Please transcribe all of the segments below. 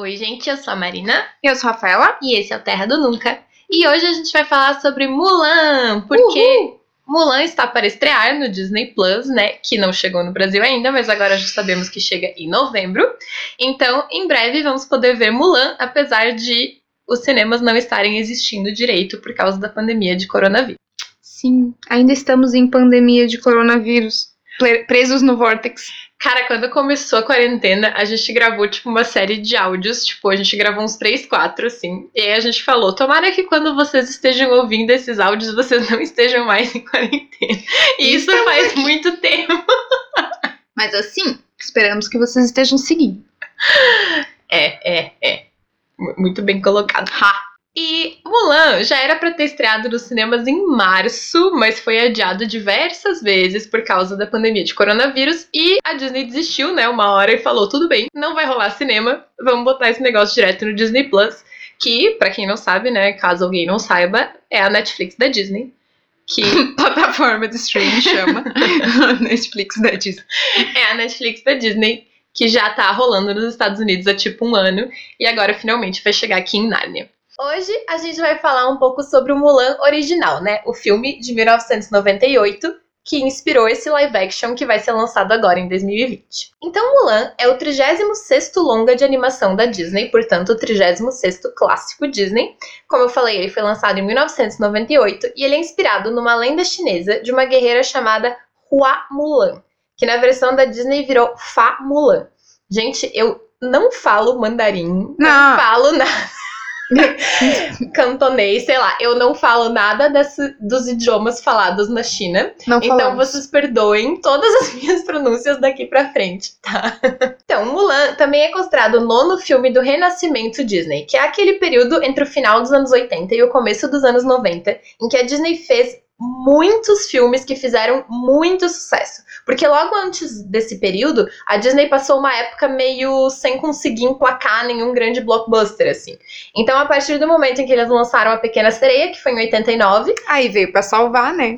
Oi, gente, eu sou a Marina. Eu sou a Rafaela. E esse é o Terra do Nunca. E hoje a gente vai falar sobre Mulan, porque Uhul. Mulan está para estrear no Disney Plus, né? Que não chegou no Brasil ainda, mas agora já sabemos que chega em novembro. Então, em breve vamos poder ver Mulan, apesar de os cinemas não estarem existindo direito por causa da pandemia de coronavírus. Sim, ainda estamos em pandemia de coronavírus. Presos no Vortex. Cara, quando começou a quarentena, a gente gravou, tipo, uma série de áudios. Tipo, a gente gravou uns 3, 4, assim. E aí a gente falou: tomara que quando vocês estejam ouvindo esses áudios, vocês não estejam mais em quarentena. E isso Estamos faz aqui. muito tempo. Mas assim, esperamos que vocês estejam seguindo. É, é, é. Muito bem colocado. Ha! E Mulan já era pra ter estreado nos cinemas em março, mas foi adiado diversas vezes por causa da pandemia de coronavírus. E a Disney desistiu, né, uma hora e falou: tudo bem, não vai rolar cinema, vamos botar esse negócio direto no Disney Plus. Que, pra quem não sabe, né, caso alguém não saiba, é a Netflix da Disney. Que Plataforma de streaming chama. Netflix da Disney. é a Netflix da Disney, que já tá rolando nos Estados Unidos há tipo um ano e agora finalmente vai chegar aqui em Nárnia. Hoje a gente vai falar um pouco sobre o Mulan original, né? O filme de 1998 que inspirou esse live action que vai ser lançado agora em 2020. Então Mulan é o 36º longa de animação da Disney, portanto o 36º clássico Disney. Como eu falei, ele foi lançado em 1998 e ele é inspirado numa lenda chinesa de uma guerreira chamada Hua Mulan que na versão da Disney virou Fa Mulan. Gente, eu não falo mandarim, não, Não. falo nada. cantonês, sei lá, eu não falo nada desse- dos idiomas falados na China. Não Então falamos. vocês perdoem todas as minhas pronúncias daqui pra frente, tá? Então, Mulan também é considerado o nono filme do Renascimento Disney, que é aquele período entre o final dos anos 80 e o começo dos anos 90, em que a Disney fez muitos filmes que fizeram muito sucesso. Porque logo antes desse período, a Disney passou uma época meio sem conseguir emplacar nenhum grande blockbuster, assim. Então, a partir do momento em que eles lançaram A Pequena Sereia, que foi em 89, Aí veio pra salvar, né?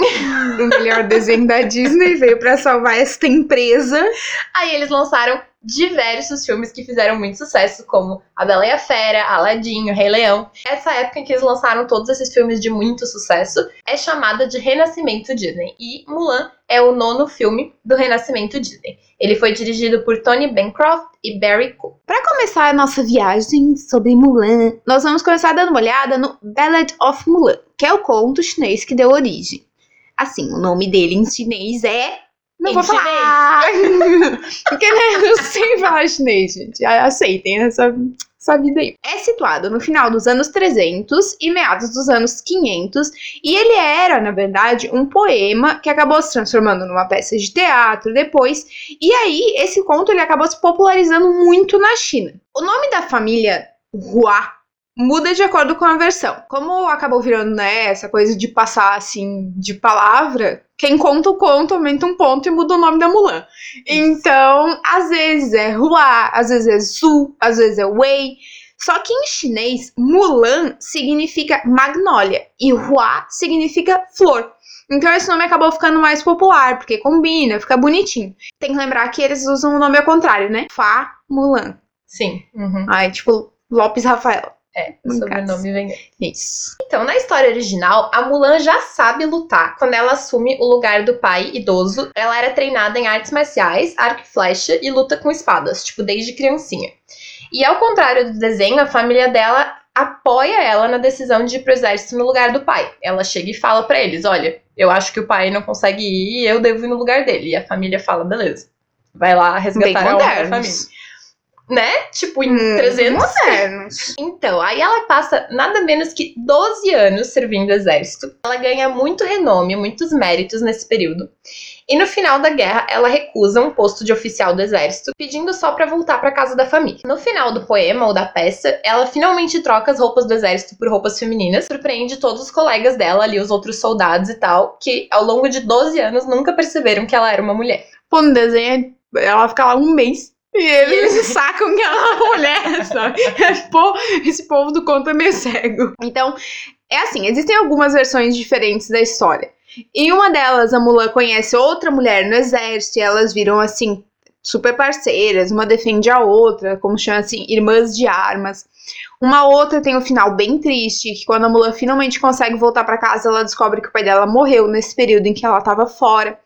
O melhor desenho da Disney veio pra salvar esta empresa. Aí eles lançaram diversos filmes que fizeram muito sucesso, como A Bela e a Fera, Aladdin, O Rei Leão. Essa época em que eles lançaram todos esses filmes de muito sucesso é chamada de Renascimento Disney. E Mulan é o nono filme do Renascimento Disney. Ele foi dirigido por Tony Bancroft e Barry Cook. Pra começar a nossa viagem sobre Mulan, nós vamos começar dando uma olhada no Ballad of Mulan, que é o conto chinês que deu origem. Assim, o nome dele em chinês é. Não vou falar! Porque né, eu sei falar chinês, gente. Aceitem essa, essa vida aí. É situado no final dos anos 300 e meados dos anos 500, e ele era, na verdade, um poema que acabou se transformando numa peça de teatro depois, e aí esse conto ele acabou se popularizando muito na China. O nome da família Hua muda de acordo com a versão. Como acabou virando, né, essa coisa de passar assim de palavra, quem conta o conto aumenta um ponto e muda o nome da Mulan. Então, às vezes é Hua, às vezes é Zu, às vezes é Wei. Só que em chinês, Mulan significa magnólia e Hua significa flor. Então esse nome acabou ficando mais popular, porque combina, fica bonitinho. Tem que lembrar que eles usam o nome ao contrário, né? Fa Mulan. Sim. Uhum. Aí, tipo, Lopes Rafael. É, o No sobrenome vem Isso. Então, na história original, a Mulan já sabe lutar. Quando ela assume o lugar do pai idoso, ela era treinada em artes marciais, arco e flecha e luta com espadas, tipo, desde criancinha. E ao contrário do desenho, a família dela apoia ela na decisão de ir pro exército no lugar do pai. Ela chega e fala pra eles: "Olha, eu acho que o pai não consegue ir e eu devo ir no lugar dele". E a família fala: "Beleza". Vai lá Bem resgatar a outra família. Né? Tipo, em Hum, 300 modernos. então, aí ela passa nada menos que 12 anos servindo o exército. Ela ganha muito renome, muitos méritos nesse período. E no final da guerra, ela recusa um posto de oficial do exército, pedindo só pra voltar pra casa da família. No final do poema ou da peça, ela finalmente troca as roupas do exército por roupas femininas, surpreende todos os colegas dela ali, os outros soldados e tal, que ao longo de 12 anos nunca perceberam que ela era uma mulher. Pô, no desenho, ela fica lá um mês. E eles sacam que ela é uma mulher, sabe? Esse povo do conto é meio cego. Então, é assim, existem algumas versões diferentes da história. Em uma delas, a Mulan conhece outra mulher no exército e elas viram, assim, super parceiras, uma defende a outra, como chama assim, irmãs de armas. Uma outra tem um final bem triste, que quando a Mulan finalmente consegue voltar para casa, ela descobre que o pai dela morreu nesse período em que ela estava fora.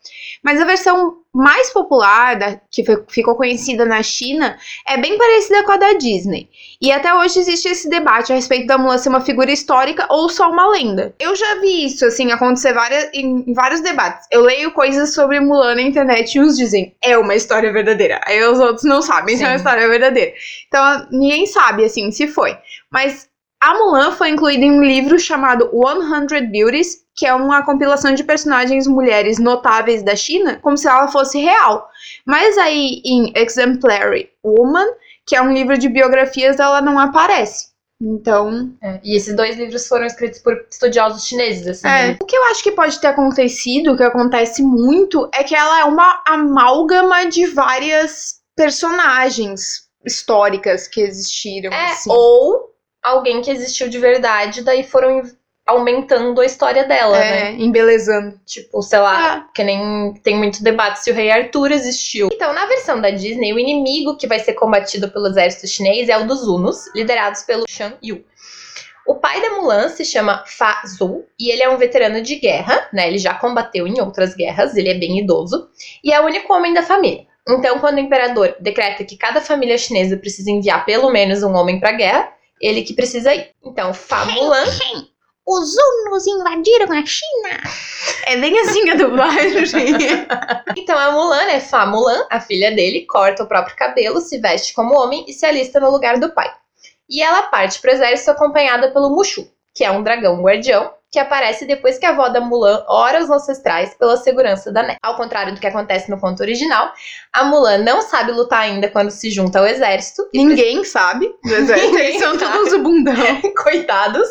Mas a versão mais popular, da, que ficou conhecida na China, é bem parecida com a da Disney. E até hoje existe esse debate a respeito da Mulan ser uma figura histórica ou só uma lenda. Eu já vi isso, assim, acontecer várias, em, vários debates. Eu leio coisas sobre Mulan na internet e uns dizem, é uma história verdadeira. Aí os outros não sabem Sim. se é uma história verdadeira. Então, ninguém sabe, assim, se foi. Mas a Mulan foi incluída em um livro chamado 100 Beauties, que é uma compilação de personagens mulheres notáveis da China, como se ela fosse real. Mas aí em Exemplary Woman, que é um livro de biografias, ela não aparece. Então. É, e esses dois livros foram escritos por estudiosos chineses, assim. É. Né? O que eu acho que pode ter acontecido, o que acontece muito, é que ela é uma amálgama de várias personagens históricas que existiram. É, assim. ou alguém que existiu de verdade, daí foram aumentando a história dela, é, né? embelezando. Tipo, sei lá, é. que nem tem muito debate se o rei Arthur existiu. Então, na versão da Disney, o inimigo que vai ser combatido pelo exército chinês é o dos Hunos, liderados pelo Shan Yu. O pai da Mulan se chama Fa Zhou e ele é um veterano de guerra, né? Ele já combateu em outras guerras, ele é bem idoso e é o único homem da família. Então, quando o imperador decreta que cada família chinesa precisa enviar pelo menos um homem para a guerra, ele que precisa ir. Então, Fa Mulan os hunos invadiram a China. É bem assim a dublagem. então a Mulan é Fa Mulan, a filha dele, corta o próprio cabelo, se veste como homem e se alista no lugar do pai. E ela parte pro exército acompanhada pelo Mushu, que é um dragão guardião, que aparece depois que a avó da Mulan ora os ancestrais pela segurança da neta. Ao contrário do que acontece no conto original, a Mulan não sabe lutar ainda quando se junta ao exército. Ninguém sabe do exército, eles são sabe. todos o bundão. Coitados.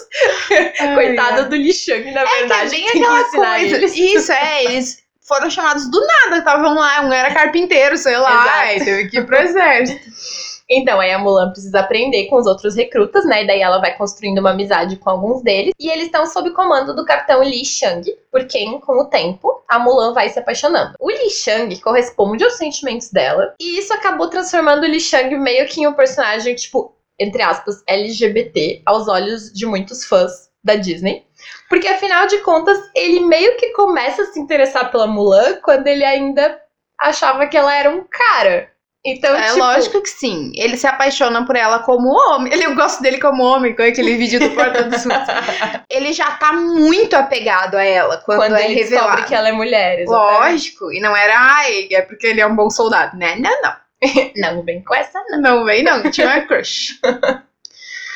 Ai, Coitado do Li Shang, na é verdade. Que é bem aquela coisa. Eles. Isso, é, eles foram chamados do nada, estavam lá, um era carpinteiro, sei lá, e teve que ir pro exército. Então, aí a Mulan precisa aprender com os outros recrutas, né? E daí ela vai construindo uma amizade com alguns deles. E eles estão sob comando do capitão Li Shang, por quem, com o tempo, a Mulan vai se apaixonando. O Li Shang corresponde aos sentimentos dela. E isso acabou transformando o Li Shang meio que em um personagem, tipo, entre aspas, LGBT, aos olhos de muitos fãs da Disney. Porque afinal de contas, ele meio que começa a se interessar pela Mulan quando ele ainda achava que ela era um cara. Então, é tipo... lógico que sim. Ele se apaixona por ela como homem. Ele, eu gosto dele como homem, com aquele vídeo do Porta dos Fundos. ele já tá muito apegado a ela quando, quando é ele revelado. descobre que ela é mulher. Exatamente. Lógico. E não era, ai, é porque ele é um bom soldado. Né? Não, não. não vem com essa, não. Não vem, não. Tinha uma crush.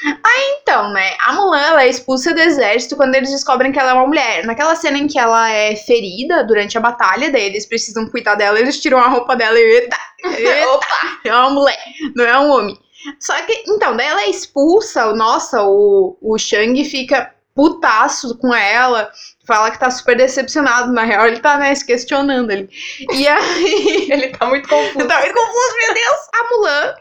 Aí então, né? A Mulan ela é expulsa do exército quando eles descobrem que ela é uma mulher. Naquela cena em que ela é ferida durante a batalha, daí eles precisam cuidar dela, eles tiram a roupa dela e. Eita! eita Opa! É uma mulher, não é um homem. Só que, então, daí ela é expulsa, nossa, o, o Shang fica putaço com ela, fala que tá super decepcionado. Na real, ele tá, né, se questionando ali. E aí. ele tá muito confuso. tá muito confuso, meu Deus! A Mulan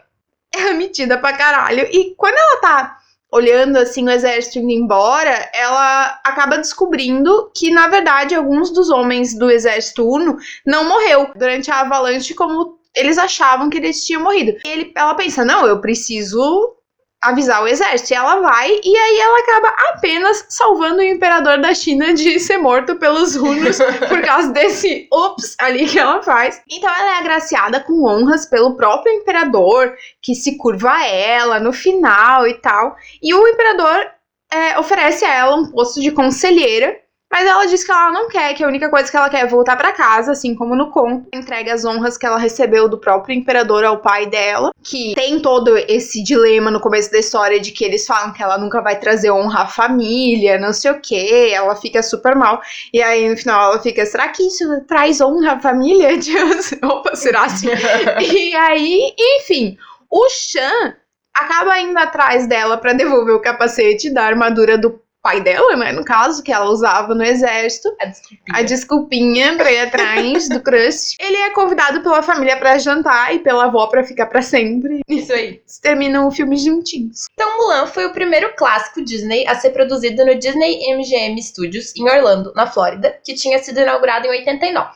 é metida pra caralho. E quando ela tá olhando assim o exército indo embora, ela acaba descobrindo que na verdade alguns dos homens do exército Uno não morreu durante a avalanche como eles achavam que eles tinham morrido. E ele, ela pensa: "Não, eu preciso avisar o exército. E ela vai, e aí ela acaba apenas salvando o imperador da China de ser morto pelos hunos por causa desse ups ali que ela faz. Então ela é agraciada com honras pelo próprio imperador, que se curva a ela no final e tal. E o imperador é, oferece a ela um posto de conselheira mas ela diz que ela não quer, que a única coisa que ela quer é voltar para casa, assim como no conto. Entrega as honras que ela recebeu do próprio imperador ao pai dela, que tem todo esse dilema no começo da história de que eles falam que ela nunca vai trazer honra à família, não sei o que, ela fica super mal. E aí no final ela fica, será que isso traz honra à família? Opa, será assim? e aí, enfim, o Chan acaba indo atrás dela para devolver o capacete da armadura do pai dela, né? No caso, que ela usava no exército. A desculpinha. A desculpinha pra ir atrás do crush. Ele é convidado pela família para jantar e pela avó para ficar para sempre. Isso aí. Terminam o filme juntinhos. Então, Mulan foi o primeiro clássico Disney a ser produzido no Disney MGM Studios, em Orlando, na Flórida, que tinha sido inaugurado em 89.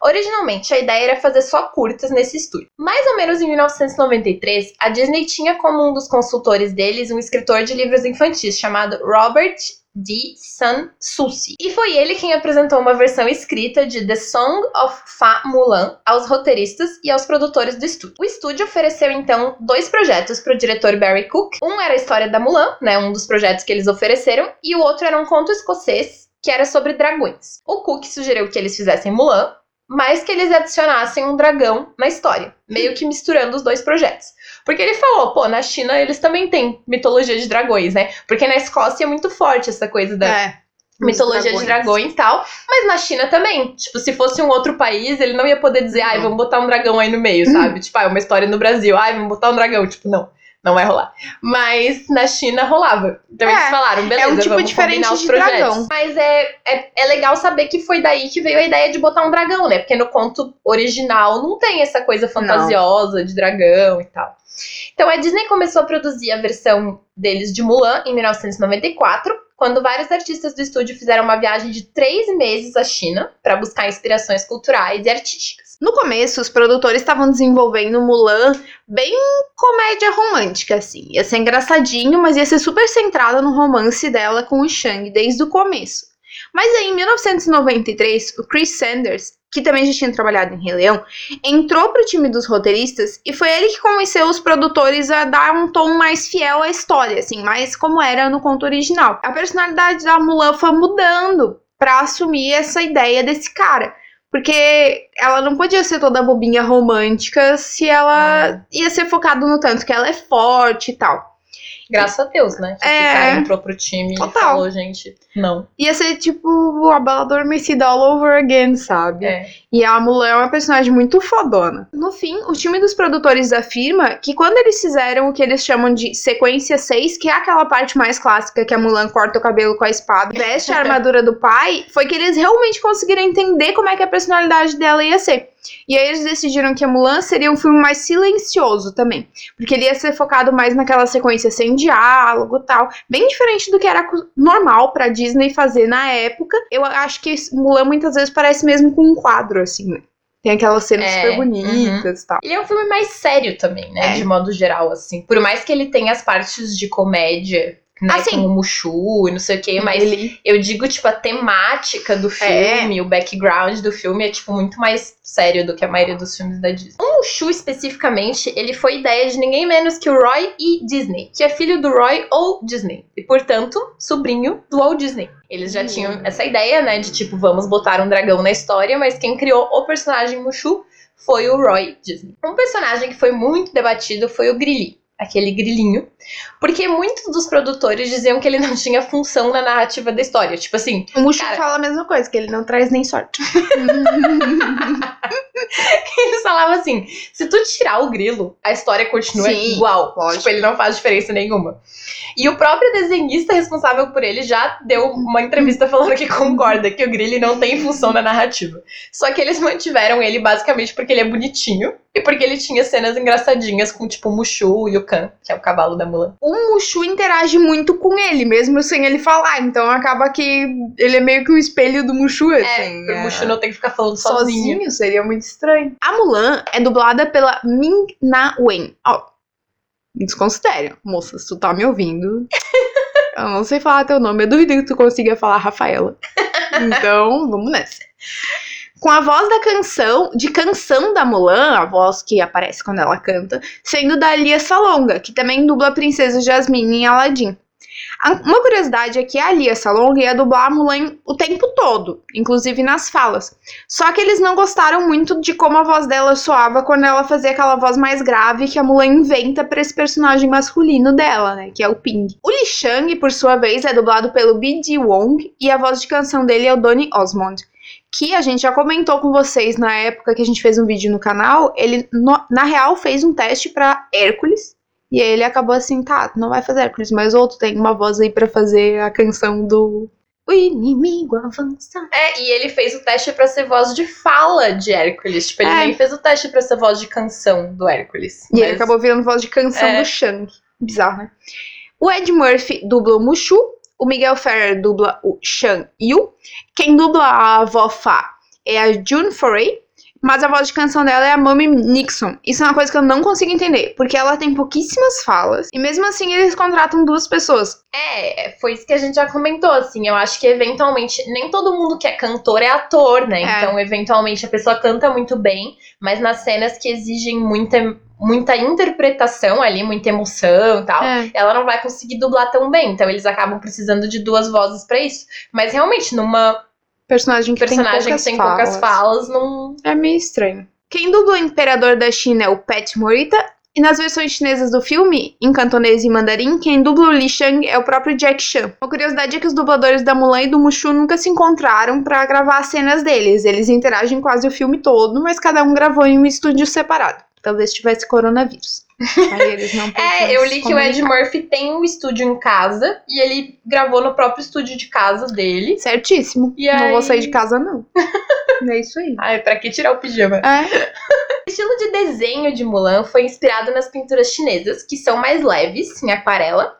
Originalmente, a ideia era fazer só curtas nesse estúdio. Mais ou menos em 1993, a Disney tinha como um dos consultores deles um escritor de livros infantis chamado Robert de San Souci. E foi ele quem apresentou uma versão escrita de The Song of Fa Mulan aos roteiristas e aos produtores do estúdio. O estúdio ofereceu então dois projetos para o diretor Barry Cook. Um era a história da Mulan, né, um dos projetos que eles ofereceram, e o outro era um conto escocês que era sobre dragões. O Cook sugeriu que eles fizessem Mulan, mas que eles adicionassem um dragão na história, meio que misturando os dois projetos. Porque ele falou, pô, na China eles também têm mitologia de dragões, né? Porque na Escócia é muito forte essa coisa da É. mitologia dragões. de dragões e tal. Mas na China também. Tipo, se fosse um outro país, ele não ia poder dizer, ai, vamos botar um dragão aí no meio, sabe? Tipo, ah, é uma história no Brasil, ai, vamos botar um dragão. Tipo, não. Não vai rolar. Mas na China rolava. Então eles É, falaram, beleza, é um tipo vamos diferente os de projetos. dragão. Mas é, é, é legal saber que foi daí que veio a ideia de botar um dragão, né? Porque no conto original não tem essa coisa fantasiosa de dragão e tal. Então a Disney começou a produzir a versão deles de Mulan em 1994, quando vários artistas do estúdio fizeram uma viagem de três meses à China para buscar inspirações culturais e artísticas. No começo, os produtores estavam desenvolvendo Mulan bem comédia romântica, assim. Ia ser engraçadinho, mas ia ser super centrada no romance dela com o Shang desde o começo. Mas aí, em 1993, o Chris Sanders, que também já tinha trabalhado em Rei Leão, entrou pro time dos roteiristas e foi ele que convenceu os produtores a dar um tom mais fiel à história, assim, mais como era no conto original. A personalidade da Mulan foi mudando pra assumir essa ideia desse cara. Porque ela não podia ser toda bobinha romântica se ela ia ser focado no tanto que ela é forte e tal. Graças a Deus, né? Que É. cara entrou pro time e Total. falou, gente, não. Ia ser tipo a Bela Adormecida all over again, sabe? É. E a Mulan é uma personagem muito fodona. No fim, o time dos produtores afirma que quando eles fizeram o que eles chamam de sequência 6, que é aquela parte mais clássica que a Mulan corta o cabelo com a espada, veste a armadura do pai, foi que eles realmente conseguiram entender como é que a personalidade dela ia ser. E aí eles decidiram que a Mulan seria um filme mais silencioso também, porque ele ia ser focado mais naquela sequência sem diálogo, tal, bem diferente do que era normal pra Disney fazer na época. Eu acho que Mulan muitas vezes parece mesmo com um quadro assim, né? Tem aquelas cenas É, super bonitas e tal. Ele é um filme mais sério também, né? É. De modo geral, assim. Por mais que ele tenha as partes de comédia, né? Ah, sim. com o Mushu e não sei o quê, mas ele eu digo, tipo, a temática do É. filme, o background do filme é, tipo, muito mais sério do que a maioria dos filmes da Disney. O Mushu, especificamente, ele foi ideia de ninguém menos que o Roy E. Disney, que é filho do Roy ou Disney, e, portanto, sobrinho do Walt Disney. Eles já Hum. tinham essa ideia, né, de, tipo, vamos botar um dragão na história, mas quem criou o personagem Mushu foi o Roy Disney. Um personagem que foi muito debatido foi o Grilli, aquele grilinho, porque muitos dos produtores diziam que ele não tinha função na narrativa da história. Tipo assim, O Mushu Cara- fala a mesma coisa, que ele não traz nem sorte. eles falavam assim: se tu tirar o grilo, a história continua Sim, igual. lógico. Tipo, ele não faz diferença nenhuma. E o próprio desenhista responsável por ele já deu uma entrevista falando que concorda que o grilo não tem função na narrativa. Só que eles mantiveram ele basicamente porque ele é bonitinho e porque ele tinha cenas engraçadinhas com, tipo, o Mushu e o Khan, que é o cavalo da Mulan. o Mushu interage muito com ele, mesmo sem ele falar. Então acaba que ele é meio que um espelho do Mushu, É, assim. o Mushu não tem que ficar falando sozinho. sozinho seria muito estranho. A Mulan é dublada pela Ming Na Wen. Ó, desconsidere, moça, se tu tá me ouvindo. eu não sei falar teu nome, eu duvido que tu consiga falar Rafaela. Então, vamos nessa. Com a voz da canção, de canção da Mulan, a voz que aparece quando ela canta, sendo da Lia Salonga, que também dubla a princesa Jasmine em Aladdin. Uma curiosidade é que a Lia Salonga ia dublar a Mulan o tempo todo, inclusive nas falas. Só que eles não gostaram muito de como a voz dela soava quando ela fazia aquela voz mais grave que a Mulan inventa pra esse personagem masculino dela, né? Que é o Ping. O Li Shang, por sua vez, é dublado pelo B.D. Wong e a voz de canção dele é o Donny Osmond. Que a gente já comentou com vocês na época que a gente fez um vídeo no canal. Ele, no- na real, fez um teste pra Hércules. E aí ele acabou assim, tá, não vai fazer Hércules, mas outro tem uma voz aí pra fazer a canção do. O inimigo avança. É, e ele fez o teste pra ser voz de fala de Hércules. Tipo, ele É. nem fez o teste pra ser voz de canção do Hércules. E ele Mas- acabou virando voz de canção É. do Shang. Bizarro, né? O Ed Murphy dubla o Mushu. O Miguel Ferrer dubla o Shan Yu. Quem dubla a avó Fá é a June Foray, mas a voz de canção dela é a Mummy Nixon. Isso é uma coisa que eu não consigo entender, porque ela tem pouquíssimas falas e mesmo assim eles contratam duas pessoas. É, foi isso que a gente já comentou, assim. Eu acho que eventualmente nem todo mundo que é cantor é ator, né? É. Então, eventualmente a pessoa canta muito bem, mas nas cenas que exigem muita, muita interpretação ali, muita emoção e tal, É. ela não vai conseguir dublar tão bem. Então, eles acabam precisando de duas vozes pra isso. Mas realmente, numa Personagem que personagem tem poucas que tem falas. poucas falas, não. É meio estranho. Quem dubla o imperador da China é o Pat Morita. E nas versões chinesas do filme, em cantonês e mandarim, quem dubla o Li Shang é o próprio Jack Chan. Uma curiosidade é que os dubladores da Mulan e do Mushu nunca se encontraram pra gravar as cenas deles. Eles interagem quase o filme todo, mas cada um gravou em um estúdio separado. Talvez tivesse coronavírus. Aí eles não É, eu li que o Ed. Murphy tem um estúdio em casa e ele gravou no próprio estúdio de casa dele. Certíssimo. E não vou aí- sair de casa, não. é isso aí. Ai, pra que tirar o pijama? É. O estilo de desenho de Mulan foi inspirado nas pinturas chinesas, que são mais leves, em aquarela,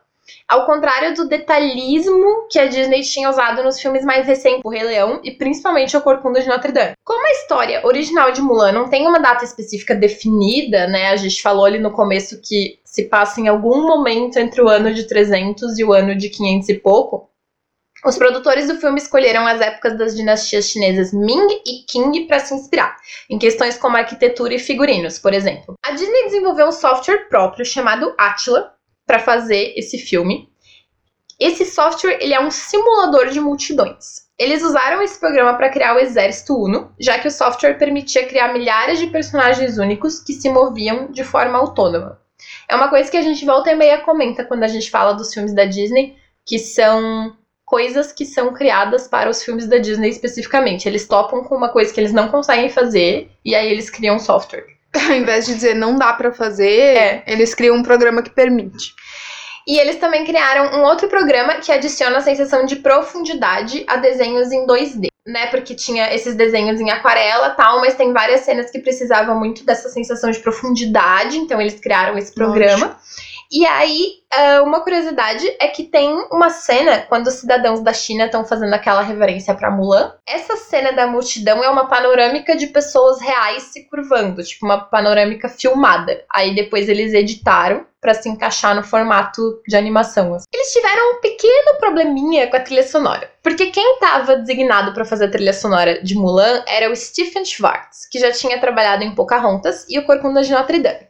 ao contrário do detalhismo que a Disney tinha usado nos filmes mais recentes, O Rei Leão e principalmente O Corcunda de Notre Dame. Como a história original de Mulan não tem uma data específica definida, né? A gente falou ali no começo que se passa em algum momento entre o ano de 300 e o ano de 500 e pouco. Os produtores do filme escolheram as épocas das dinastias chinesas Ming e Qing para se inspirar em questões como arquitetura e figurinos, por exemplo. A Disney desenvolveu um software próprio chamado Attila para fazer esse filme. Esse software ele é um simulador de multidões. Eles usaram esse programa para criar o Exército Uno, já que o software permitia criar milhares de personagens únicos que se moviam de forma autônoma. É uma coisa que a gente volta e meia comenta quando a gente fala dos filmes da Disney, que são coisas que são criadas para os filmes da Disney especificamente. Eles topam com uma coisa que eles não conseguem fazer e aí eles criam software. Ao invés de dizer não dá pra fazer, É. eles criam um programa que permite. E eles também criaram um outro programa que adiciona a sensação de profundidade a desenhos em 2D, né? Porque tinha esses desenhos em aquarela tal, mas tem várias cenas que precisavam muito dessa sensação de profundidade, então eles criaram esse programa. E aí, ah, uma curiosidade é que tem uma cena quando os cidadãos da China estão fazendo aquela reverência pra Mulan. Essa cena da multidão é uma panorâmica de pessoas reais se curvando, tipo uma panorâmica filmada. Aí depois eles editaram pra se encaixar no formato de animação. assim. Eles tiveram um pequeno probleminha com a trilha sonora, porque quem estava designado pra fazer a trilha sonora de Mulan era o Stephen Schwartz, que já tinha trabalhado em Pocahontas e o Corcunda de Notre Dame.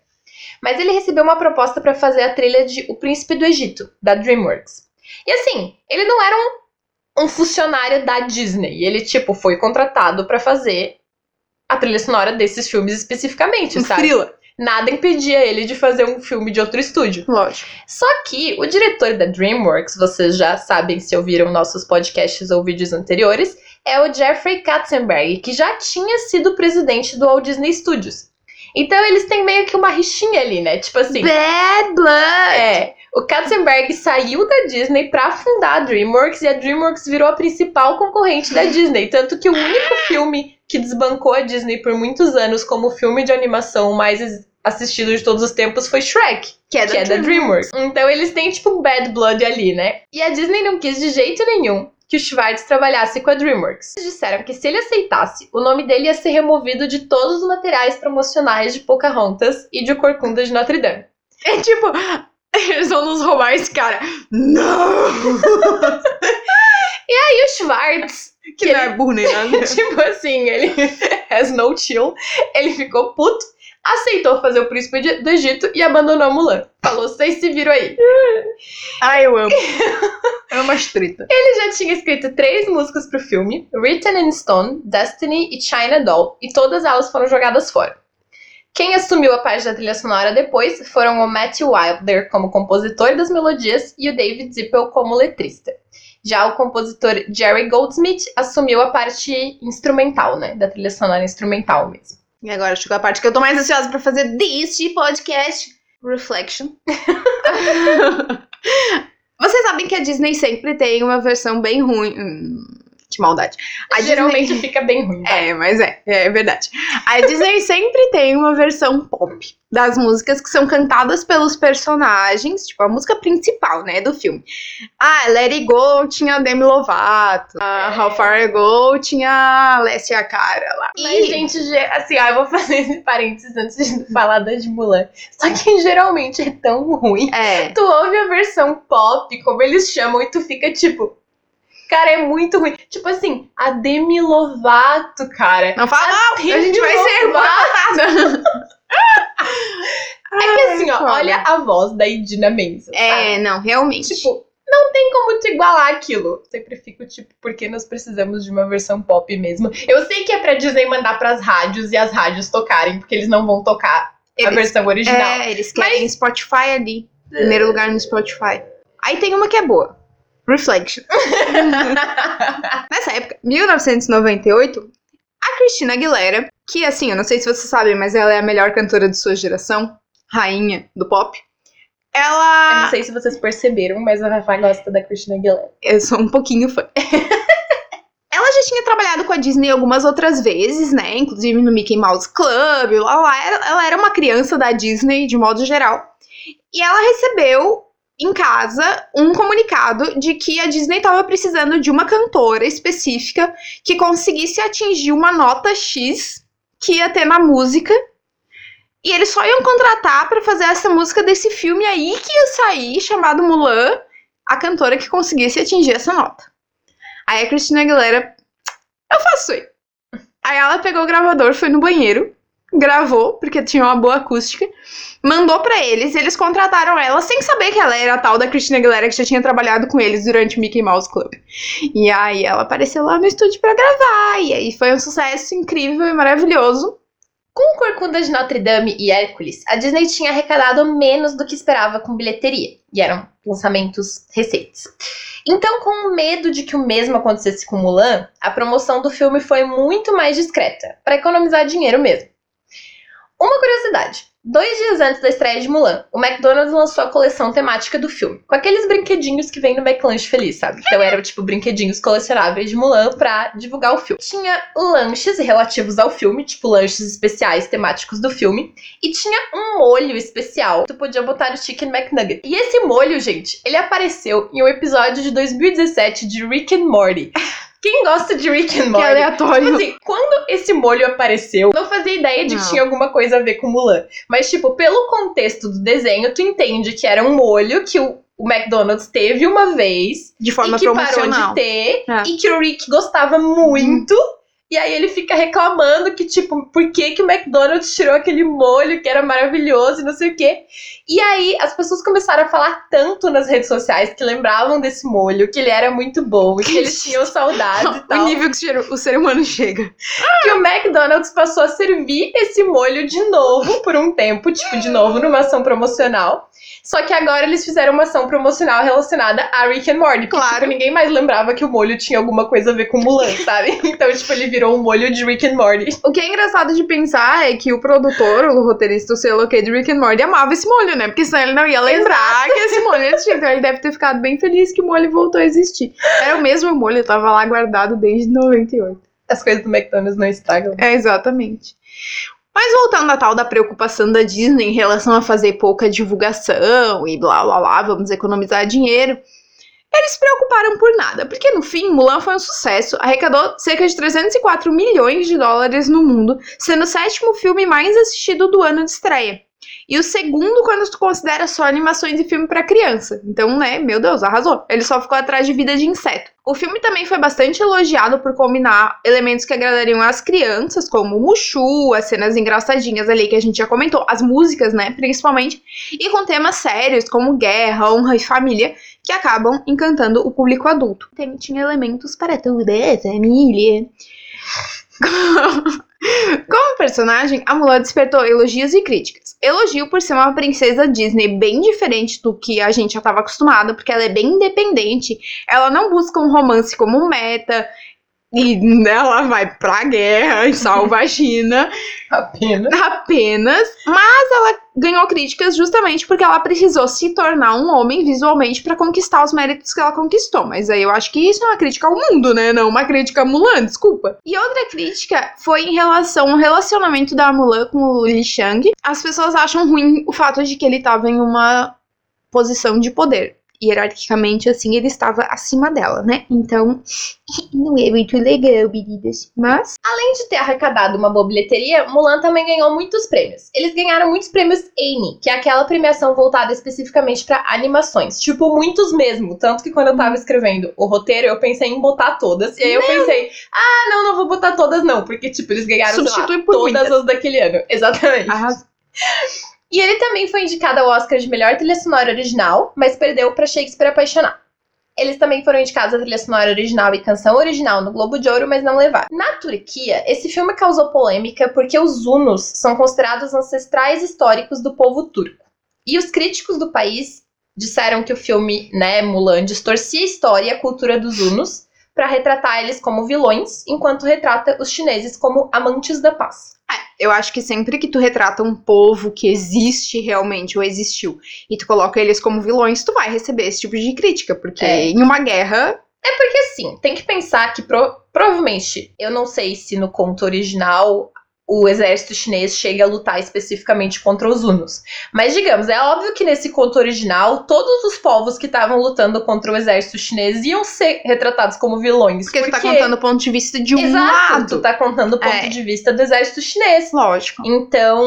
Mas ele recebeu uma proposta pra fazer a trilha de O Príncipe do Egito, da DreamWorks. E assim, ele não era um, um funcionário da Disney. Ele, tipo, foi contratado pra fazer a trilha sonora desses filmes especificamente, Um sabe? frila. Nada impedia ele de fazer um filme de outro estúdio. Lógico. Só que o diretor da DreamWorks, vocês já sabem se ouviram nossos podcasts ou vídeos anteriores, é o Jeffrey Katzenberg, que já tinha sido presidente do Walt Disney Studios. Então eles têm meio que uma rixinha ali, né? Tipo assim. Bad Blood! É, o Katzenberg saiu da Disney pra fundar a DreamWorks e a DreamWorks virou a principal concorrente da Disney. Tanto que o único filme que desbancou a Disney por muitos anos como filme de animação mais assistido de todos os tempos foi Shrek Que é que é da DreamWorks. Então eles têm tipo bad blood ali, né? E a Disney não quis de jeito nenhum que o Schwartz trabalhasse com a DreamWorks. Eles disseram que se ele aceitasse, o nome dele ia ser removido de todos os materiais promocionais de Pocahontas e de O Corcunda de Notre Dame. É tipo, eles vão nos roubar esse cara. Não! E o Schwartz, Que não é burro nem nada. tipo assim, ele has no chill, ele ficou puto, aceitou fazer o Príncipe do Egito e abandonou Mulan. Falou, vocês se viram aí. Ai, eu amo. É uma treta. Ele já tinha escrito três músicas pro filme: Written in Stone, Destiny e China Doll, e todas elas foram jogadas fora. Quem assumiu a parte da trilha sonora depois foram o Matthew Wilder como compositor das melodias e o David Zippel como letrista. Já o compositor Jerry Goldsmith assumiu a parte instrumental, né? Da trilha sonora instrumental mesmo. E agora chegou a parte que eu tô mais ansiosa pra fazer deste podcast. Reflection. Vocês sabem que a Disney sempre tem uma versão bem ruim. Hum, que maldade. A Geralmente Disney... fica bem ruim. tá? É, mas é. É verdade. A Disney sempre tem uma versão pop das músicas que são cantadas pelos personagens, tipo a música principal, né, do filme. Ah, Let It Go tinha Demi Lovato, a How Far I Go tinha Alessia Cara lá. Mas, e... gente, assim, ó, eu vou fazer esse parênteses antes de falar da de Mulan. Só que geralmente é tão ruim. É. Tu ouve a versão pop, como eles chamam, e tu fica tipo, Cara, é muito ruim. Tipo assim, a Demi Lovato, cara. Não fala mal, a, a gente vai ser nada. é que assim, ó, olha a voz da Idina Menzel. É, não, realmente. Tipo, não tem como tu igualar aquilo. Sempre fico tipo, porque nós precisamos de uma versão pop mesmo. Eu sei que é pra Disney mandar pras rádios e as rádios tocarem, porque eles não vão tocar eles, a versão original. É, eles querem Mas... Spotify ali. Primeiro lugar no Spotify. Aí tem uma que é boa. Reflection. Nessa época, 1998, a Christina Aguilera, que assim, eu não sei se vocês sabem, mas ela é a melhor cantora de sua geração, rainha do pop. Ela. Eu não sei se vocês perceberam, mas a Rafa gosta da Christina Aguilera. Eu sou um pouquinho fã. ela já tinha trabalhado com a Disney algumas outras vezes, né? Inclusive no Mickey Mouse Club, lá, lá. Ela era uma criança da Disney, de modo geral. E ela recebeu em casa um comunicado de que a Disney estava precisando de uma cantora específica que conseguisse atingir uma nota X que ia ter na música. E eles só iam contratar para fazer essa música desse filme aí que ia sair, chamado Mulan, a cantora que conseguisse atingir essa nota. Aí a Christina Aguilera, eu faço isso. Aí ela pegou o gravador, foi no banheiro, gravou, porque tinha uma boa acústica, mandou para eles, eles contrataram ela sem saber que ela era a tal da Christina Aguilera que já tinha trabalhado com eles durante o Mickey Mouse Club. E aí ela apareceu lá no estúdio para gravar, e aí foi um sucesso incrível e maravilhoso. Com Corcunda de Notre Dame e Hércules, a Disney tinha arrecadado menos do que esperava com bilheteria, e eram lançamentos recentes. Então, com medo de que o mesmo acontecesse com Mulan, a promoção do filme foi muito mais discreta, para economizar dinheiro mesmo. Uma curiosidade: dois dias antes da estreia de Mulan, o McDonald's lançou a coleção temática do filme, com aqueles brinquedinhos que vem no McLanche Feliz, sabe? Então eram tipo brinquedinhos colecionáveis de Mulan pra divulgar o filme. Tinha lanches relativos ao filme, tipo lanches especiais temáticos do filme, e tinha um molho especial. Tu podia botar o Chicken McNugget. E esse molho, gente, ele apareceu em um episódio de 2017 de Rick and Morty. Quem gosta de Rick and Morty? Que aleatório. Tipo assim, quando esse molho apareceu, não fazia ideia de não. que tinha alguma coisa a ver com Mulan. Mas, tipo, pelo contexto do desenho, tu entende que era um molho que o, o McDonald's teve uma vez. De forma e que promocional. parou de ter. É. E que o Rick gostava muito. E aí ele fica reclamando que, tipo, por que, que o McDonald's tirou aquele molho que era maravilhoso e não sei o quê. E aí as pessoas começaram a falar tanto nas redes sociais que lembravam desse molho, que ele era muito bom e que eles tinham saudade e tal. O nível que o ser humano chega. Que o McDonald's passou a servir esse molho de novo por um tempo, tipo, de novo numa ação promocional. Só que agora eles fizeram uma ação promocional relacionada a Rick and Morty. Porque, claro. tipo, ninguém mais lembrava que o molho tinha alguma coisa a ver com Mulan, sabe? Então, tipo, ele virou um molho de Rick and Morty. O que é engraçado de pensar é que o produtor, o roteirista, o selo de Rick and Morty amava esse molho, né? Porque senão ele não ia lembrar Exato. que esse molho existia. Então ele deve ter ficado bem feliz que o molho voltou a existir. Era o mesmo molho, tava lá guardado desde 98. As coisas do McDonald's não estragam. É, exatamente. Mas voltando à tal da preocupação da Disney em relação a fazer pouca divulgação e blá blá blá, vamos economizar dinheiro, eles se preocuparam por nada, porque no fim Mulan foi um sucesso, arrecadou cerca de 304 milhões de dólares no mundo, sendo o sétimo filme mais assistido do ano de estreia. E o segundo, quando tu considera só animações e filme para criança. Então, né, meu Deus, arrasou. Ele só ficou atrás de Vida de Inseto. O filme também foi bastante elogiado por combinar elementos que agradariam as crianças, como o Mushu, as cenas engraçadinhas ali que a gente já comentou, as músicas, né, principalmente, e com temas sérios como guerra, honra e família, que acabam encantando o público adulto. Tem, tinha elementos para toda a família. Como personagem, a Mulan despertou elogios e críticas. Elogio por ser uma princesa Disney bem diferente do que a gente já estava acostumado, porque ela é bem independente, ela não busca um romance como meta, E ela vai pra guerra e salva a China. Apenas. Apenas. Mas ela ganhou críticas justamente porque ela precisou se tornar um homem visualmente para conquistar os méritos que ela conquistou. Mas aí eu acho que isso é uma crítica ao mundo, né? Não uma crítica a Mulan, desculpa. E outra crítica foi em relação ao relacionamento da Mulan com o Li Shang. As pessoas acham ruim o fato de que ele tava em uma posição de poder hierarquicamente, assim, ele estava acima dela, né? Então, não é muito legal, meninas. Mas. Além de ter arrecadado uma boa bilheteria, Mulan também ganhou muitos prêmios. Eles ganharam muitos prêmios Annie, que é aquela premiação voltada especificamente para animações. Tipo, muitos mesmo. Tanto que quando eu tava escrevendo o roteiro, eu pensei em botar todas. E aí eu pensei, ah, não, não vou botar todas, não. Porque, tipo, eles ganharam, lá, todas muitas. as daquele ano. Exatamente. Arras- E ele também foi indicado ao Oscar de melhor trilha sonora original, mas perdeu para Shakespeare Apaixonado. Eles também foram indicados a trilha sonora original e canção original no Globo de Ouro, mas não levaram. Na Turquia, esse filme causou polêmica porque os Hunos são considerados ancestrais históricos do povo turco. E os críticos do país disseram que o filme, né, Mulan, distorcia a história e a cultura dos Hunos para retratar eles como vilões, enquanto retrata os chineses como amantes da paz. Eu acho que sempre que tu retrata um povo que existe realmente ou existiu e tu coloca eles como vilões, tu vai receber esse tipo de crítica, porque É. em uma guerra Porque assim, tem que pensar que pro- provavelmente, eu não sei se no conto original o exército chinês chega a lutar especificamente contra os Hunos. Mas digamos, é óbvio que nesse conto original, todos os povos que estavam lutando contra o exército chinês iam ser retratados como vilões. porque, tu tá contando o ponto de vista de um Exato, lado. tu tá contando o ponto É. de vista do exército chinês. Lógico. Então,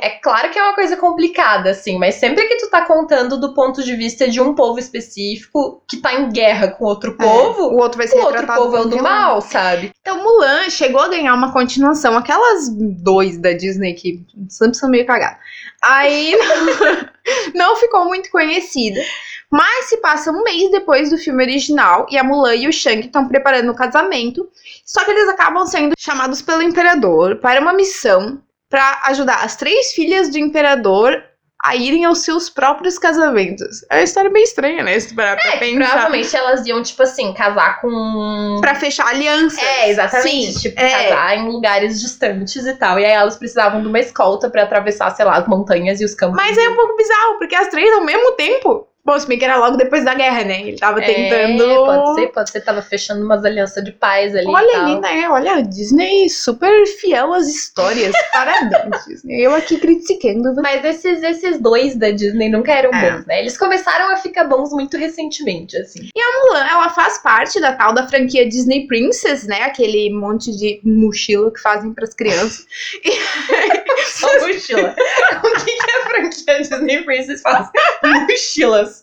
é claro que é uma coisa complicada, assim, mas sempre que tu tá contando do ponto de vista de um povo específico que tá em guerra com outro povo, o outro vai ser o outro povo é o do vilão. mal, sabe? Então, Mulan chegou a ganhar uma continuação. Aquelas dois da Disney que sempre são meio cagadas. Aí não ficou muito conhecida. Mas se passa um mês depois do filme original e a Mulan e o Shang estão preparando o casamento. Só que eles acabam sendo chamados pelo imperador para uma missão para ajudar as três filhas do imperador a irem aos seus próprios casamentos. É uma história bem estranha, né? Se parar pra pensar. Provavelmente elas iam, tipo assim, casar com. Pra fechar aliança. É, exatamente. Sim, tipo, é. casar em lugares distantes e tal. E aí elas precisavam de uma escolta pra atravessar, sei lá, as montanhas e os campos. Mas é um pouco bizarro, porque as três ao mesmo tempo. Bom, se bem que era logo depois da guerra, né? Ele tava tentando. É, pode ser, pode ser. Tava fechando umas alianças de paz ali. e Olha ali, né? Olha, a Disney super fiel às histórias. Parabéns, Disney. Eu aqui criticando. Mas esses, esses dois da Disney nunca eram É. bons, né? Eles começaram a ficar bons muito recentemente, assim. Mulan, ela faz parte da tal da franquia Disney Princess, né? Aquele monte de mochila que fazem pras crianças. Só mochila. o que, que a franquia Disney Princess faz? Mochilas.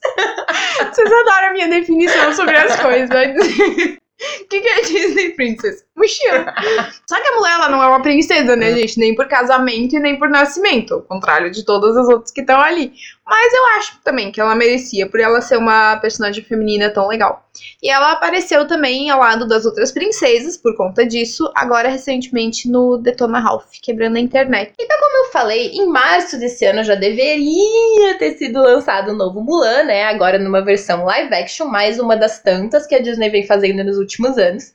Vocês adoram a minha definição sobre as coisas. né? O que, que é Disney Princess? Mochila. Só que a mulher, ela não é uma princesa, né, gente? Nem por casamento e nem por nascimento. Ao contrário de todas as outras que estão ali. Mas eu acho também que ela merecia, por ela ser uma personagem feminina tão legal. E ela apareceu também ao lado das outras princesas, por conta disso, agora recentemente no Detona Ralph, quebrando a internet. Como eu falei, em março desse ano já deveria ter sido lançado o novo Mulan, né? Agora numa versão live action, mais uma das tantas que a Disney vem fazendo nos últimos anos.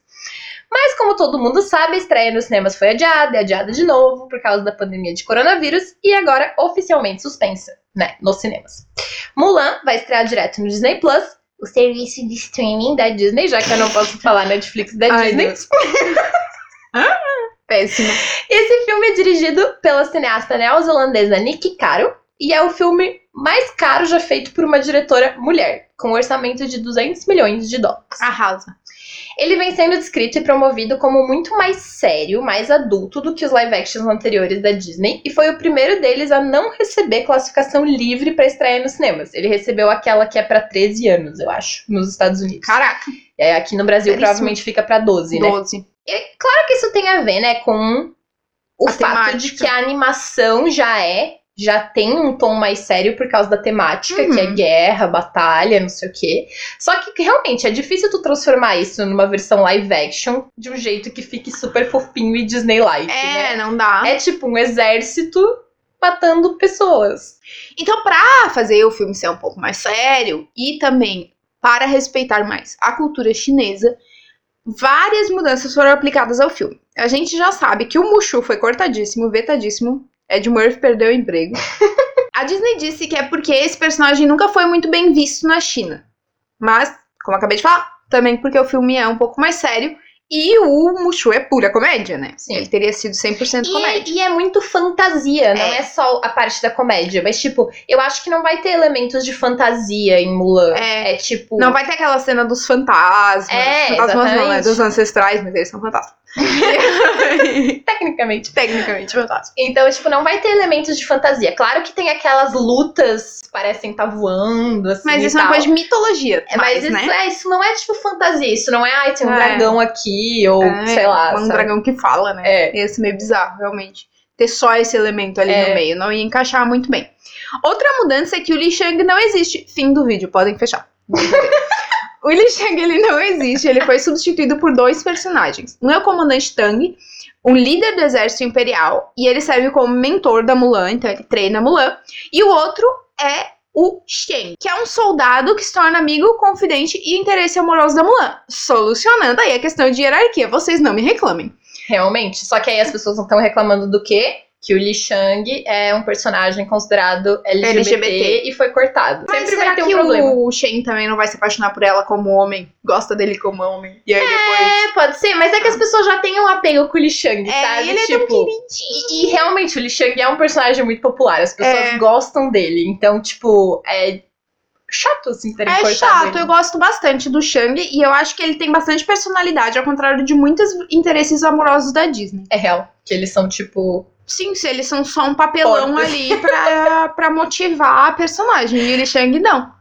Mas como todo mundo sabe, a estreia nos cinemas foi adiada, e adiada de novo por causa da pandemia de coronavírus e agora oficialmente suspensa, né, nos cinemas. Mulan vai estrear direto no Disney Plus, o serviço de streaming da Disney, já que eu não posso falar Netflix da Ai, Disney. Deus. Péssimo. Esse filme é dirigido pela cineasta neozelandesa Nikki Caro e é o filme mais caro já feito por uma diretora mulher, com um orçamento de 200 milhões de dólares. Arrasa. Ele vem sendo descrito e promovido como muito mais sério, mais adulto do que os live actions anteriores da Disney, e foi o primeiro deles a não receber classificação livre para estreia nos cinemas. Ele recebeu aquela que é para 13 anos, eu acho, nos Estados Unidos. Caraca. E aí aqui no Brasil provavelmente fica para 12, né? 12. Claro que isso tem a ver, né, com o A fato de temática. que a animação já é, já tem um tom mais sério por causa da temática, Uhum. que é guerra, batalha, não sei o quê. Só que realmente é difícil tu transformar isso numa versão live action de um jeito que fique super fofinho e Disney-like, É, né? não dá. É tipo um exército matando pessoas. Então, pra fazer o filme ser um pouco mais sério e também para respeitar mais a cultura chinesa, várias mudanças foram aplicadas ao filme. A gente já sabe que o Mushu foi cortadíssimo, vetadíssimo. Ed Murphy perdeu o emprego. a Disney disse que é porque esse personagem nunca foi muito bem visto na China. Mas, como eu acabei de falar, também porque o filme é um pouco mais sério e o Mushu é pura comédia, né? Sim. Ele teria sido 100% E, comédia. e é muito fantasia, não É. é só a parte da comédia. Mas, tipo, eu acho que não vai ter elementos de fantasia em Mulan. É. É, tipo. Não vai ter aquela cena dos fantasmas. É, fantasmas não, né? Dos ancestrais, mas eles são fantasmas. Tecnicamente. Tecnicamente fantasmas. Então, tipo, não vai ter elementos de fantasia. Claro que tem aquelas lutas que parecem estar voando, assim. Mas isso é uma coisa de mitologia. É, mas isso, né? é, isso não é tipo fantasia, isso não é, ai, tem um É. dragão aqui, ou É, sei lá. Um sabe? dragão que fala, né? É. Ia ser meio bizarro, realmente. Ter só esse elemento ali É. no meio. Não ia encaixar muito bem. Outra mudança é que o Li Shang não existe. Fim do vídeo, podem fechar. o Li Shang, ele não existe. Ele foi substituído por dois personagens. Um é o comandante Tang, um líder do exército imperial. E ele serve como mentor da Mulan, então ele treina a Mulan. E o outro é o Shen, que é um soldado que se torna amigo, confidente e interesse amoroso da Mulan. Solucionando aí a questão de hierarquia. Vocês não me reclamem. Realmente. Só que aí as pessoas não estão reclamando do quê? Que o Li Shang é um personagem considerado LGBT, LGBT. e foi cortado. Mas Sempre será vai ter um que problema. o Shen também não vai se apaixonar por ela como homem? Gosta dele como homem. E aí depois. É, pode ser, mas é que as pessoas já têm um apego com o Li Shang, É, sabe? ele é tão tipo, e, e realmente o Li Shang é um personagem muito popular, as pessoas É. gostam dele. Então, tipo, é chato assim terem É cortado chato, ele. eu gosto bastante do Shang e eu acho que ele tem bastante personalidade, ao contrário de muitos interesses amorosos da Disney. É real. Que eles são, tipo. Sim, se eles são só um papelão Portas. ali pra, pra motivar a personagem. E o Shang não.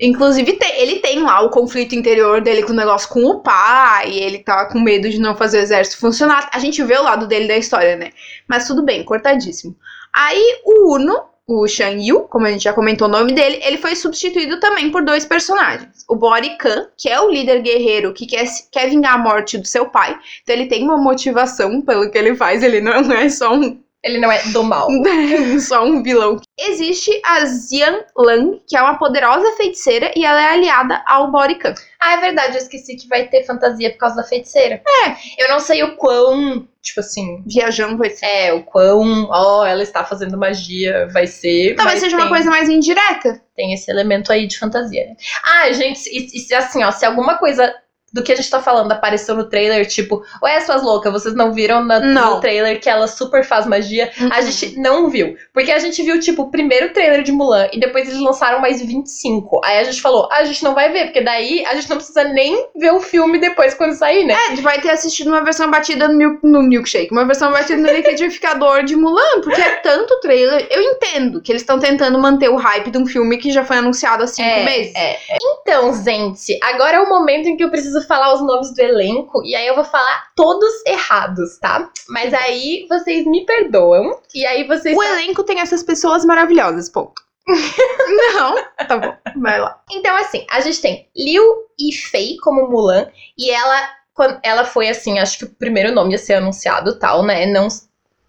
Inclusive, ele tem lá o conflito interior dele com o negócio com o pai, ele tá com medo de não fazer o exército funcionar. A gente vê o lado dele da história, né? Mas tudo bem, cortadíssimo. Aí o Uno, o Shan Yu, como a gente já comentou o nome dele, ele foi substituído também por dois personagens. O Bori Khan, que é o líder guerreiro que quer, quer vingar a morte do seu pai. Então ele tem uma motivação pelo que ele faz, ele não é só um Ele não é do mal. só um vilão. Existe a Xian Lang, que é uma poderosa feiticeira e ela é aliada ao Borican. Ah, é verdade, eu esqueci que vai ter fantasia por causa da feiticeira. É. Eu não sei o quão, tipo assim. Viajando vai ser. É, o quão, ó, ela está fazendo magia, vai ser. Talvez seja uma tem- coisa mais indireta. tem esse elemento aí de fantasia, né? Ah, gente, e, e se assim, ó, se alguma coisa do que a gente tá falando apareceu no trailer, tipo, ué, suas loucas, vocês não viram na- Não. no trailer que ela super faz magia? A Uhum. gente não viu. Porque a gente viu, tipo, o primeiro trailer de Mulan e depois eles lançaram mais 25. Aí a gente falou, ah, a gente não vai ver, porque daí a gente não precisa nem ver o filme depois quando sair, né? É, a gente vai ter assistido uma versão batida no, mil- no milkshake, uma versão batida no liquidificador de Mulan, porque é tanto trailer. Eu entendo que eles estão tentando manter o hype de um filme que já foi anunciado há cinco É, meses. é, é. Então, gente, agora é o momento em que eu preciso falar os nomes do elenco e aí eu vou falar todos errados, tá? Mas aí vocês me perdoam e aí vocês. O elenco tem essas pessoas maravilhosas, ponto. não, tá bom, vai lá. Então, assim, a gente tem Liu Yifei como Mulan e ela, quando ela foi assim, acho que o primeiro nome a ser anunciado, tal, né? Não,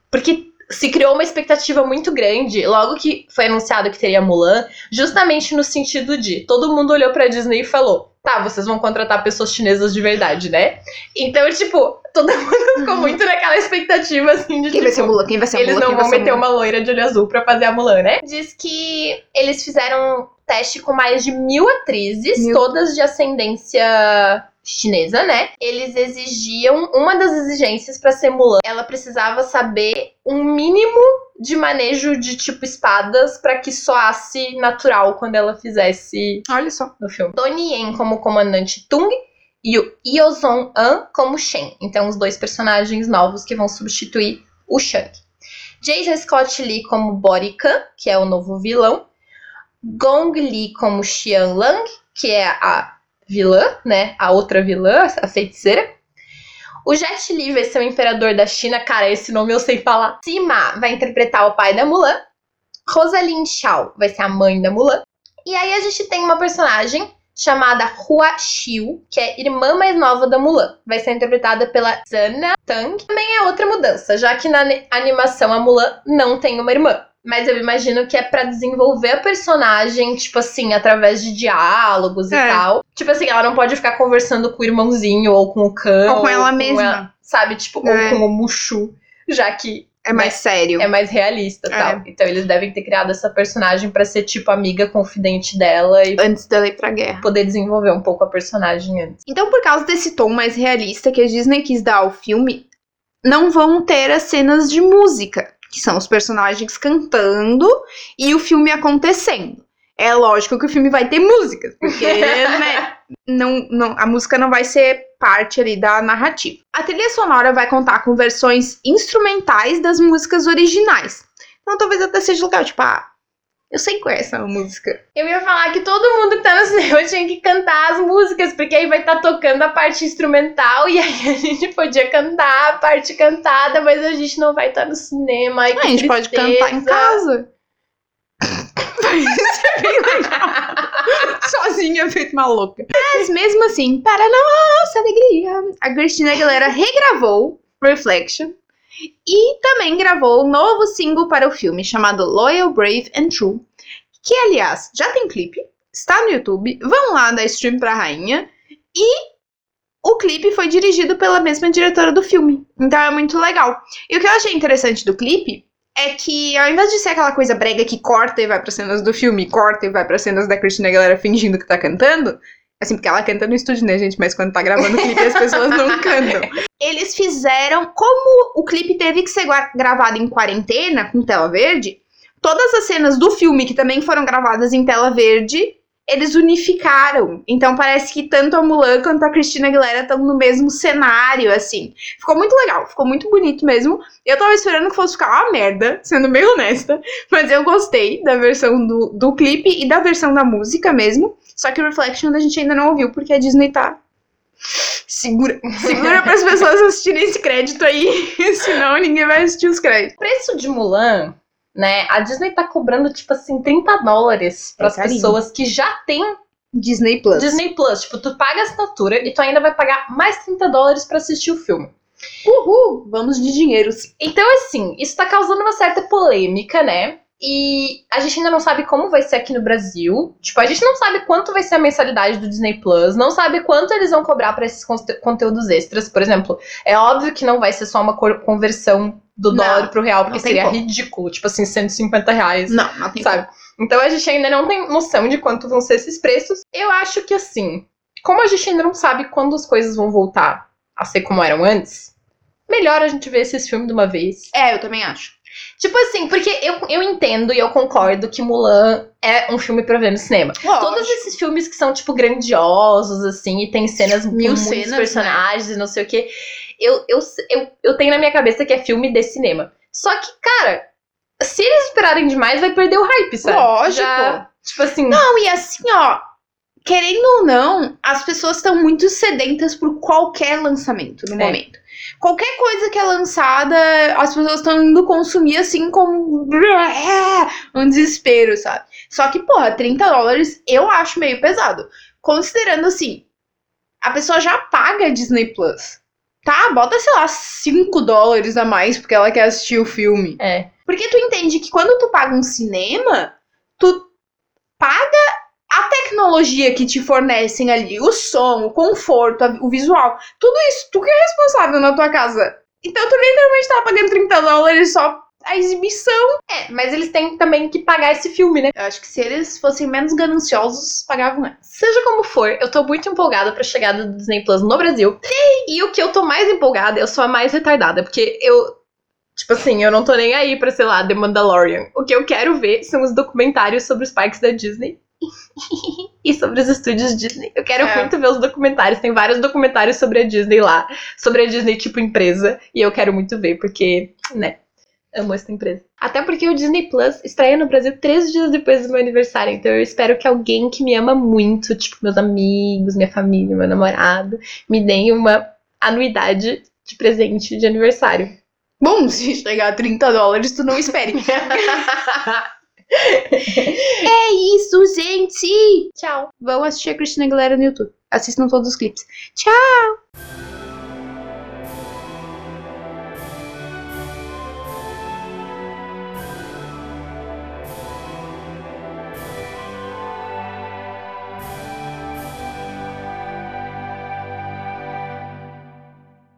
porque se criou uma expectativa muito grande logo que foi anunciado que teria Mulan, justamente no sentido de todo mundo olhou pra Disney e falou: "Tá, vocês vão contratar pessoas chinesas de verdade, né?" Então, tipo, todo mundo ficou muito naquela expectativa assim de Quem vai tipo, ser Mulan? Quem vai ser eles Mulan? não Quem vão vai meter uma loira de olho azul pra fazer a Mulan, né? Diz que eles fizeram teste com mais de mil atrizes, Mil. todas de ascendência chinesa, né? Eles exigiam, uma das exigências pra ser Mulan, ela precisava saber um mínimo de manejo de tipo espadas pra que soasse natural quando ela fizesse Olha só. no filme. Donnie Yen como comandante Tung e o Iozon An como Shen. Então, os dois personagens novos que vão substituir o Shang. Jason Scott Lee como Borican, que é o novo vilão. Gong Li como Xian Lang, que é a vilã, né? A outra vilã, a feiticeira. O Jet Li vai ser o imperador da China. Cara, esse nome eu sei falar. Sima vai interpretar o pai da Mulan. Rosalind Shao vai ser a mãe da Mulan. E aí a gente tem uma personagem chamada Hua Xiu, que é irmã mais nova da Mulan. Vai ser interpretada pela Zana Tang. Também é outra mudança, já que na ani- animação a Mulan não tem uma irmã. Mas eu imagino que é pra desenvolver a personagem, tipo assim, através de diálogos e É. tal. Tipo assim, ela não pode ficar conversando com o irmãozinho ou com o cão. Ou com ela ou mesma. ela, sabe? Tipo, É. ou com o Mushu. Já que É mais sério. é mais realista e É. tal. Então eles devem ter criado essa personagem pra ser, tipo, amiga confidente dela e Antes dela ir pra guerra. poder desenvolver um pouco a personagem antes. Então, por causa desse tom mais realista que a Disney quis dar ao filme, não vão ter as cenas de música, que são os personagens cantando e o filme acontecendo. É lógico que o filme vai ter músicas, porque né, não, não, a música não vai ser parte ali da narrativa. A trilha sonora vai contar com versões instrumentais das músicas originais. Então talvez até seja legal, tipo, ah, eu sei qual é essa música. Eu ia falar que todo mundo que tá no cinema tinha que cantar as músicas, porque aí vai estar tocando a parte instrumental e aí a gente podia cantar a parte cantada, mas a gente não vai estar no cinema. Ai, Ah, a gente pode tristeza. cantar em casa. Isso é bem legal. Sozinha, feito uma louca. Mas mesmo assim, para nossa alegria, a Christina Aguilera regravou Reflection e também gravou um novo single para o filme chamado Loyal, Brave and True, que aliás já tem clipe, está no YouTube, vão lá dar stream pra rainha e o clipe foi dirigido pela mesma diretora do filme, então é muito legal. E o que eu achei interessante do clipe é que ao invés de ser aquela coisa brega que corta e vai para cenas do filme, corta e vai para cenas da Christina Aguilera fingindo que tá cantando, assim, porque ela canta no estúdio, né, gente, mas quando tá gravando o clipe as pessoas não cantam. Eles fizeram, como o clipe teve que ser gravado em quarentena com tela verde, todas as cenas do filme que também foram gravadas em tela verde, eles unificaram. Então parece que tanto a Mulan quanto a Christina Aguilera estão no mesmo cenário, assim. Ficou muito legal, ficou muito bonito mesmo. Eu tava esperando que fosse ficar uma merda, sendo bem honesta, mas eu gostei da versão do, do clipe e da versão da música mesmo. Só que o Reflection a gente ainda não ouviu, porque a Disney tá. Segura, segura para as pessoas assistirem esse crédito aí, senão ninguém vai assistir os créditos. Preço de Mulan, né? A Disney tá cobrando, tipo assim, 30 dólares para as É pessoas que já têm Disney Plus. Disney Plus. Tipo, tu paga a assinatura e tu ainda vai pagar mais 30 dólares pra assistir o filme. Uhul, vamos de dinheiros. Então, assim, isso tá causando uma certa polêmica, né? E a gente ainda não sabe como vai ser aqui no Brasil. Tipo, a gente não sabe quanto vai ser a mensalidade do Disney Plus, não sabe quanto eles vão cobrar pra esses conte- conteúdos extras. Por exemplo, é óbvio que não vai ser só uma conversão do Não, dólar pro real, porque seria como. ridículo. Tipo assim, 150 reais. Não, não tem sabe? Então a gente ainda não tem noção de quanto vão ser esses preços. Eu acho que assim, como a gente ainda não sabe quando as coisas vão voltar a ser como eram antes, melhor a gente ver esses filmes de uma vez. É, eu também acho. Tipo assim, porque eu, eu entendo e eu concordo que Mulan é um filme pra ver no cinema. Todos esses filmes que são, tipo, grandiosos, assim, e tem cenas Mil com muitos cenas, né? personagens e não sei o quê. Eu, eu, eu, eu tenho na minha cabeça que é filme de cinema. Só que, cara, se eles esperarem demais, vai perder o hype, sabe? Lógico. Já, tipo assim. Não, e assim, ó, querendo ou não, as pessoas estão muito sedentas por qualquer lançamento no É. momento. Qualquer coisa que é lançada, as pessoas estão indo consumir assim com um desespero, sabe? Só que, porra, 30 dólares eu acho meio pesado. Considerando assim, a pessoa já paga Disney Plus. Tá, bota, sei lá, 5 dólares a mais porque ela quer assistir o filme. É. Porque tu entende que quando tu paga um cinema, tu paga a tecnologia que te fornecem ali, o som, o conforto, o visual, tudo isso, tu que é responsável na tua casa. Então tu literalmente tá pagando 30 dólares só a exibição. É, mas eles têm também que pagar esse filme, né? Eu acho que se eles fossem menos gananciosos, pagavam antes. Seja como for, eu tô muito empolgada pra chegada do Disney Plus no Brasil. E o que eu tô mais empolgada, eu sou a mais retardada, porque eu. Tipo assim, eu não tô nem aí pra, sei lá, The Mandalorian. O que eu quero ver são os documentários sobre os parques da Disney. E sobre os estúdios Disney. Eu quero É. muito ver os documentários. Tem vários documentários sobre a Disney lá. Sobre a Disney, tipo, empresa. E eu quero muito ver, porque, né? Amo essa empresa. Até porque o Disney Plus estreia no Brasil três dias depois do meu aniversário. Então eu espero que alguém que me ama muito, tipo meus amigos, minha família, meu namorado, me deem uma anuidade de presente de aniversário. Bom, se chegar a 30 dólares, tu não espere. é isso, gente! Tchau. Vão assistir a Christina Aguilera no YouTube. Assistam todos os clipes. Tchau!